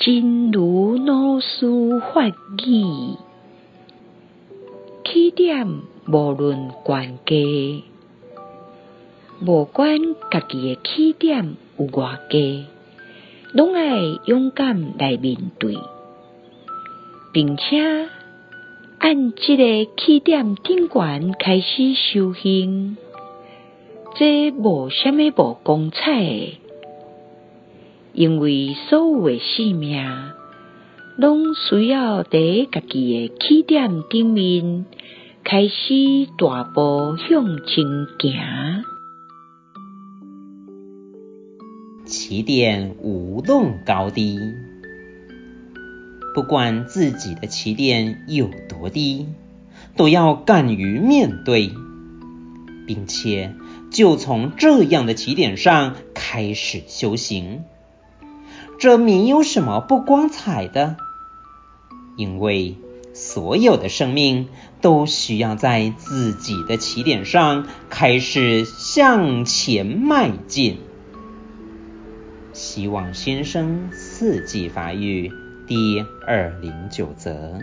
真如老师法语，起点无论悬低，无管家己的起点有偌低，拢爱勇敢来面对，并且按这个起点顶悬开始修行，这无啥物无光彩。因为所有的生命，拢需要伫家己的起点顶面开始大步向前行。起点无论高低，不管自己的起点有多低，都要敢于面对，并且就从这样的起点上开始修行。这没有什么不光彩的，因为所有的生命都需要在自己的起点上开始向前迈进。希望先生四季发育第二零九则。